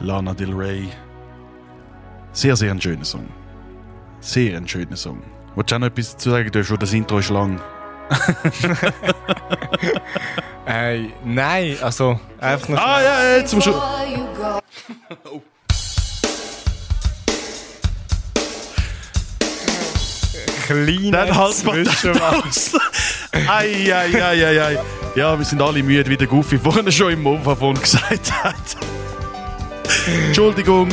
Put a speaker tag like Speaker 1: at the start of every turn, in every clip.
Speaker 1: Lana Del Rey. Sehr, sehr ein schöner Song. Sehr ein schöner Song. Wolltest du auch noch etwas dazu sagen? Du hast schon das Intro ist lang.
Speaker 2: Äh, nein, also einfach noch.
Speaker 1: Ah, ja, ja, zum Schluss.
Speaker 2: kleiner
Speaker 1: Dann halt mal
Speaker 2: Zwischenwachs.
Speaker 1: aus. ei, ei, ei, ei, ei. Ja, wir sind alle müde, wie der Goofy vorhin schon im Mofafon gesagt hat. Entschuldigung.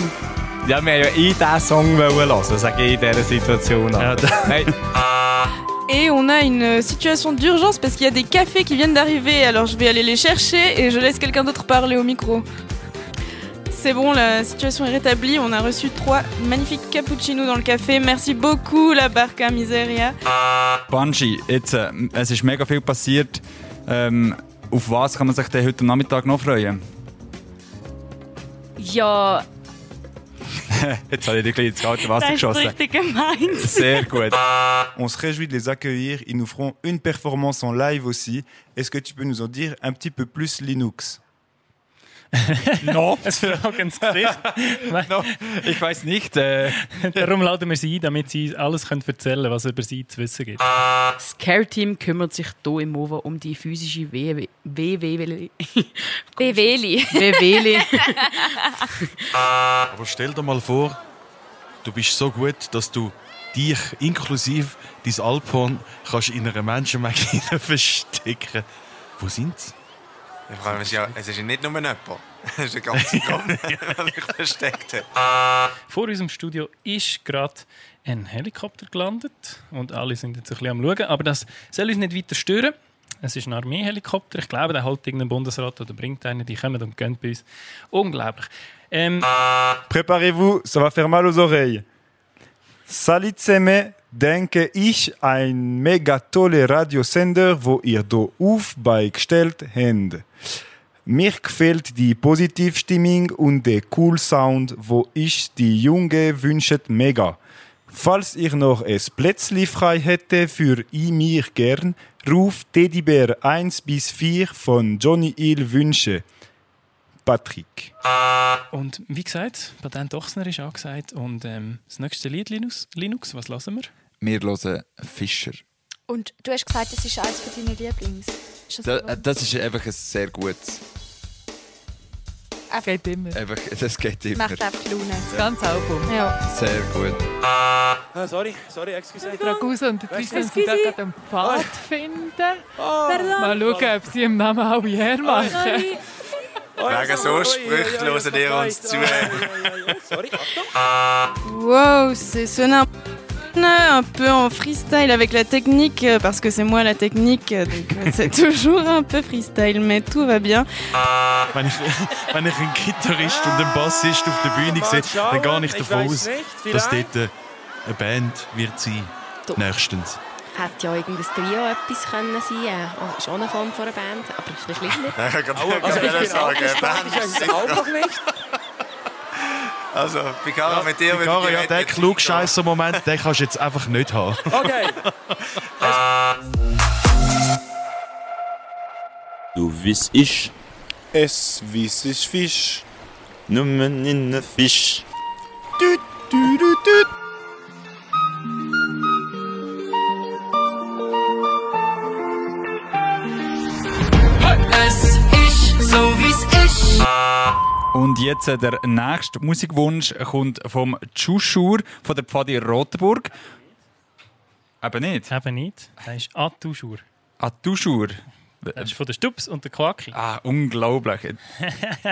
Speaker 2: Ja, wir haben ja eh diesen Song hören sage ich in dieser Situation.
Speaker 1: Ja, da-
Speaker 2: Hey,
Speaker 3: Et on a une situation d'urgence parce qu'il y a des cafés qui viennent d'arriver. Alors je vais aller les chercher et je laisse quelqu'un d'autre parler au micro. C'est bon, la situation est rétablie. On a reçu trois magnifiques cappuccinos dans le café. Merci beaucoup, la Barca Miseria.
Speaker 4: Banshee, jetzt, äh, es ist mega viel passiert. Ähm, auf was kann man sich denn heute Nachmittag noch freuen?
Speaker 3: Ja,
Speaker 4: Jetzt habe ich dich ins kalte Wasser
Speaker 3: das ist
Speaker 4: geschossen.
Speaker 3: richtig gemein.
Speaker 4: Sehr gut.
Speaker 5: On se réjouit de les accueillir. Ils nous feront une performance en live aussi. Est-ce que tu peux nous en dire un petit peu plus, Linux?
Speaker 4: no,
Speaker 6: Es Frage ins Gesicht.
Speaker 4: no, ich weiß nicht. Äh,
Speaker 6: Darum laden wir sie ein, damit sie alles können erzählen können, was es über sie zu wissen gibt.
Speaker 7: Das Care-Team kümmert sich hier im MOVA um die physische WW. WW.
Speaker 3: Beveli.
Speaker 7: WW.
Speaker 1: Aber stell dir mal vor, du bist so gut, dass du dich inklusive dein Alphorn kannst in einer Menschenmenge hinein verstecken. Wo sind sie?
Speaker 8: Ich frage mich ja, es ist ja nicht nur jemand. Es ist eine ganze Gruppe, die mich versteckt hat.
Speaker 6: Vor unserem Studio ist gerade ein Helikopter gelandet und alle sind jetzt ein bisschen am Schauen. Aber das soll uns nicht weiter stören. Es ist ein Armeehelikopter. Ich glaube, der holt irgendeinen Bundesrat oder bringt einen. Die kommen und gehen bei uns. Unglaublich. Ähm,
Speaker 5: Préparez-vous, ça va faire mal aux oreilles. Salitseme denke ich ein mega tolle Radiosender, wo ihr do auf habt. Mir gefällt die Positivstimmung und der cool Sound, wo ich die Junge wünscht mega. Falls ihr noch es Plätzli frei hätte für i mir gern, ruf Teddybär 1 bis 4 von Johnny Hill Wünsche. Patrick.
Speaker 6: und wie gesagt, Patent Ochsner ist angesagt. Und ähm, das nächste Lied, Linux, Linux was lassen wir?
Speaker 4: Wir hören Fischer.
Speaker 9: Und du hast gesagt, das ist eines von deinen Lieblings. Ist das
Speaker 4: Da, das ist einfach ein sehr gutes.
Speaker 7: Geht immer.
Speaker 4: Einfach, das geht immer.
Speaker 9: Macht einfach Laune.
Speaker 7: Das ganze Album.
Speaker 9: Ja.
Speaker 4: Sehr gut.
Speaker 10: sorry, sorry, excuse.
Speaker 7: Ragusa und die sind sie da gerade am Pfad finden. Mal schauen, ob sie im Namen alle hermachen.
Speaker 8: Wegen so Sprüche hören ihr uns zu.
Speaker 10: Sorry,
Speaker 3: Wow, c'est sonné un un peu en freestyle avec la technique, euh, parce que c'est moi la technique, euh, donc euh, c'est toujours un peu freestyle, mais tout va bien.
Speaker 1: Wenn ich, wenn ich einen Gitarrist und einen Bassist auf der Bühne sehe, dann gehe ich davon aus, dass dort äh, eine Band wird sein. Nächstens.
Speaker 11: Hätte ja irgendein Trio etwas können sein äh, oh, Ist auch eine Form von einer Band, aber ist ein bisschen.
Speaker 8: Ich kann
Speaker 10: Also ich bin auch
Speaker 8: sagen,
Speaker 10: gespannt, ich weiß es auch noch nicht.
Speaker 8: Also, Picaro, mit dir würde
Speaker 1: Gara,
Speaker 8: ich
Speaker 1: ja, den
Speaker 8: mit-
Speaker 1: klugscheisser-Moment, den kannst du jetzt einfach nicht haben.
Speaker 10: Okay.
Speaker 12: Du wiss ich,
Speaker 5: Es wies ich Fisch.
Speaker 12: Nummen in ne Fisch.
Speaker 5: Düt, düt, düt,
Speaker 4: Und jetzt äh, der nächste Musikwunsch kommt vom Tschuschur von der Pfadi Rotenburg. Eben nicht.
Speaker 6: Eben nicht. Das ist Atuschur.
Speaker 4: Atuschur.
Speaker 6: Das ist von der Stups und der Quaki.
Speaker 4: Ah, unglaublich.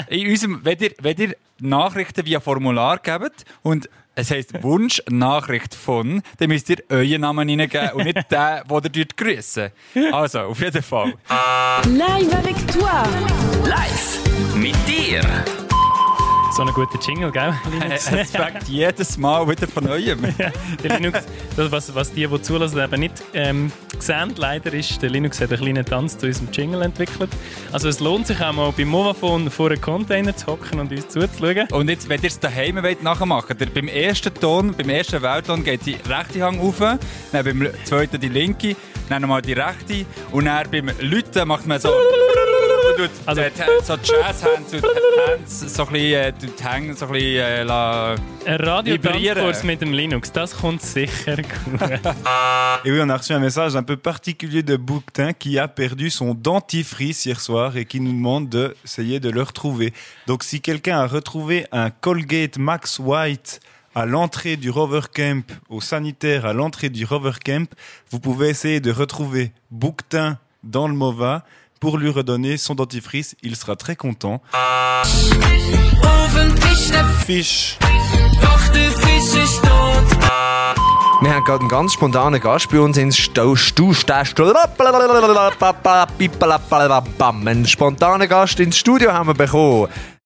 Speaker 4: In unserem, wenn, ihr, wenn ihr Nachrichten via Formular gebt und es heisst Wunsch, Nachricht von, dann müsst ihr euren Namen hineingeben und nicht den, den ihr dort grüßen. Also, auf jeden Fall.
Speaker 7: Live avec toi.
Speaker 13: Live mit dir.
Speaker 6: So ein guter Jingle, gell? Linux?
Speaker 4: Es fängt jedes Mal wieder von neuem.
Speaker 6: der Linux, das, was, was die, die zulassen, eben nicht ähm, sehen, leider ist, der Linux hat einen kleinen Tanz zu unserem Jingle entwickelt. Also es lohnt sich auch mal beim Movaphone vor einem Container zu hocken und uns zuzuschauen.
Speaker 4: Und jetzt, wenn ihr es daheim wollt, nachmachen wollt, beim ersten Ton, beim ersten Weltton geht die rechte Hand auf, dann beim zweiten die linke, dann nochmal die rechte und dann beim Lüten macht man so du,
Speaker 6: Also-
Speaker 4: äh, so du Hands so ein bisschen, du die Hände so ein bisschen, la-
Speaker 6: Ein
Speaker 4: Vibrieren.
Speaker 6: Radiotanzkurs mit dem Linux, das kommt sicher gut.
Speaker 5: Et oui, on a reçu un message un peu particulier de Bouquetin qui a perdu son dentifrice hier soir et qui nous demande d'essayer de le retrouver. Donc si quelqu'un a retrouvé un Colgate Max White à l'entrée du Rover Camp, au sanitaire à l'entrée du Rover Camp, vous pouvez essayer de retrouver Bouquetin dans le MOVA pour lui redonner son dentifrice. Il sera très content.
Speaker 13: Hoffentlich der
Speaker 5: Fisch.
Speaker 13: Doch der Fisch ist tot.
Speaker 14: Wir haben gerade einen ganz spontanen Gast bei uns ins Stu Stu Stu Einen spontanen Gast ins Studio haben wir bekommen.